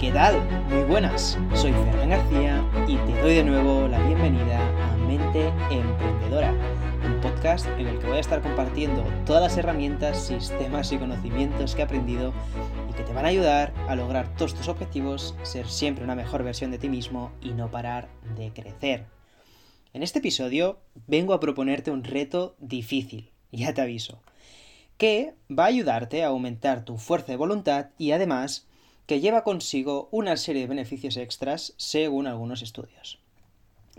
¿qué tal? Muy buenas, soy Fernán García y te doy de nuevo la bienvenida a Mente Emprendedora, un podcast en el que voy a estar compartiendo todas las herramientas, sistemas y conocimientos que he aprendido y que te van a ayudar a lograr todos tus objetivos, ser siempre una mejor versión de ti mismo y no parar de crecer. En este episodio vengo a proponerte un reto difícil, ya te aviso, que va a ayudarte a aumentar tu fuerza de voluntad y además que lleva consigo una serie de beneficios extras según algunos estudios.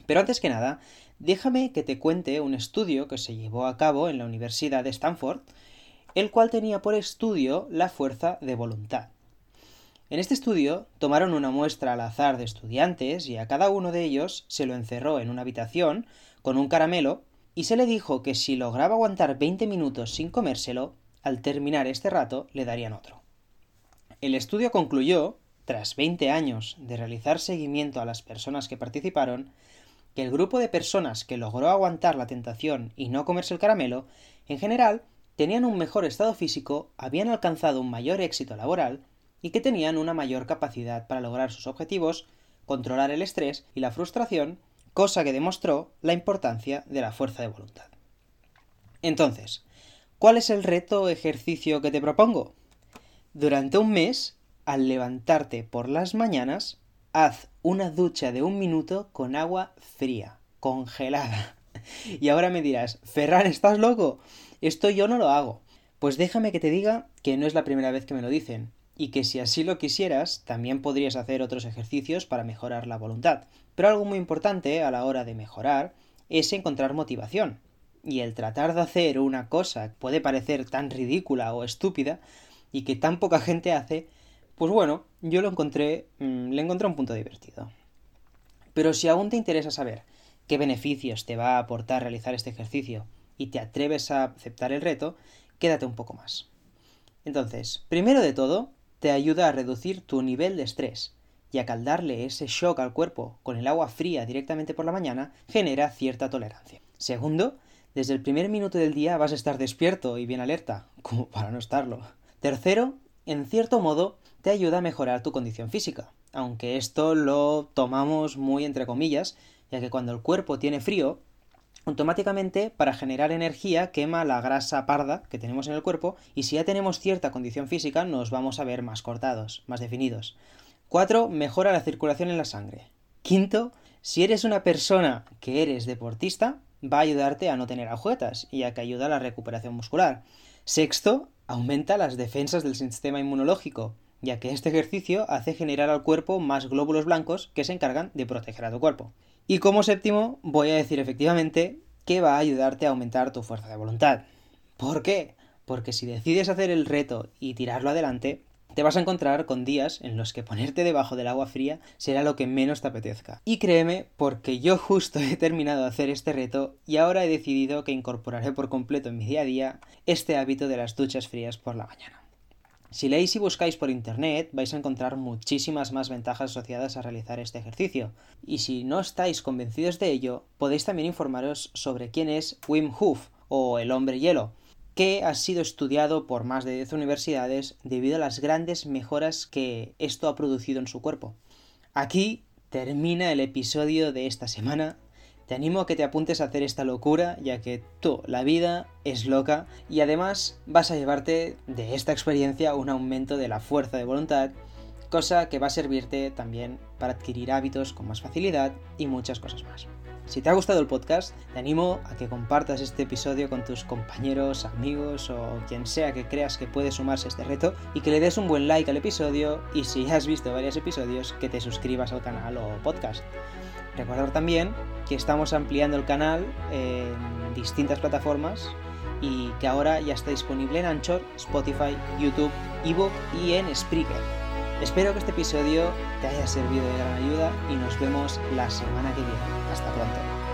Pero antes que nada, déjame que te cuente un estudio que se llevó a cabo en la Universidad de Stanford, el cual tenía por estudio la fuerza de voluntad. En este estudio tomaron una muestra al azar de estudiantes y a cada uno de ellos se lo encerró en una habitación con un caramelo y se le dijo que si lograba aguantar 20 minutos sin comérselo, al terminar este rato le darían otro. El estudio concluyó, tras 20 años de realizar seguimiento a las personas que participaron, que el grupo de personas que logró aguantar la tentación y no comerse el caramelo, en general, tenían un mejor estado físico, habían alcanzado un mayor éxito laboral y que tenían una mayor capacidad para lograr sus objetivos, controlar el estrés y la frustración, cosa que demostró la importancia de la fuerza de voluntad. Entonces, ¿cuál es el reto o ejercicio que te propongo? Durante un mes, al levantarte por las mañanas, haz una ducha de un minuto con agua fría, congelada. Y ahora me dirás, Ferran, ¿estás loco? Esto yo no lo hago. Pues déjame que te diga que no es la primera vez que me lo dicen, y que si así lo quisieras, también podrías hacer otros ejercicios para mejorar la voluntad. Pero algo muy importante a la hora de mejorar es encontrar motivación. Y el tratar de hacer una cosa puede parecer tan ridícula o estúpida, y que tan poca gente hace, pues bueno, yo lo encontré, mm, le encontré un punto divertido. Pero si aún te interesa saber qué beneficios te va a aportar realizar este ejercicio y te atreves a aceptar el reto, quédate un poco más. Entonces, primero de todo, te ayuda a reducir tu nivel de estrés, y a darle ese shock al cuerpo con el agua fría directamente por la mañana genera cierta tolerancia. Segundo, desde el primer minuto del día vas a estar despierto y bien alerta, como para no estarlo. Tercero, en cierto modo, te ayuda a mejorar tu condición física, aunque esto lo tomamos muy entre comillas, ya que cuando el cuerpo tiene frío, automáticamente para generar energía quema la grasa parda que tenemos en el cuerpo y si ya tenemos cierta condición física nos vamos a ver más cortados, más definidos. Cuatro, Mejora la circulación en la sangre. Quinto, si eres una persona que eres deportista, va a ayudarte a no tener agujetas y a que ayuda a la recuperación muscular. Sexto, aumenta las defensas del sistema inmunológico, ya que este ejercicio hace generar al cuerpo más glóbulos blancos que se encargan de proteger a tu cuerpo. Y como séptimo, voy a decir efectivamente que va a ayudarte a aumentar tu fuerza de voluntad. ¿Por qué? Porque si decides hacer el reto y tirarlo adelante, te vas a encontrar con días en los que ponerte debajo del agua fría será lo que menos te apetezca. Y créeme, porque yo justo he terminado de hacer este reto y ahora he decidido que incorporaré por completo en mi día a día este hábito de las duchas frías por la mañana. Si leéis y buscáis por internet vais a encontrar muchísimas más ventajas asociadas a realizar este ejercicio. Y si no estáis convencidos de ello, podéis también informaros sobre quién es Wim Hof o el hombre hielo, que ha sido estudiado por más de 10 universidades debido a las grandes mejoras que esto ha producido en su cuerpo. Aquí termina el episodio de esta semana. Te animo a que te apuntes a hacer esta locura, ya que tú, la vida es loca y además vas a llevarte de esta experiencia un aumento de la fuerza de voluntad, cosa que va a servirte también para adquirir hábitos con más facilidad y muchas cosas más. Si te ha gustado el podcast, te animo a que compartas este episodio con tus compañeros, amigos o quien sea que creas que puede sumarse a este reto y que le des un buen like al episodio y si has visto varios episodios que te suscribas al canal o podcast. Recordar también que estamos ampliando el canal en distintas plataformas y que ahora ya está disponible en Anchor, Spotify, YouTube, ebook y en Spreaker. Espero que este episodio te haya servido de gran ayuda y nos vemos la semana que viene. Hasta pronto.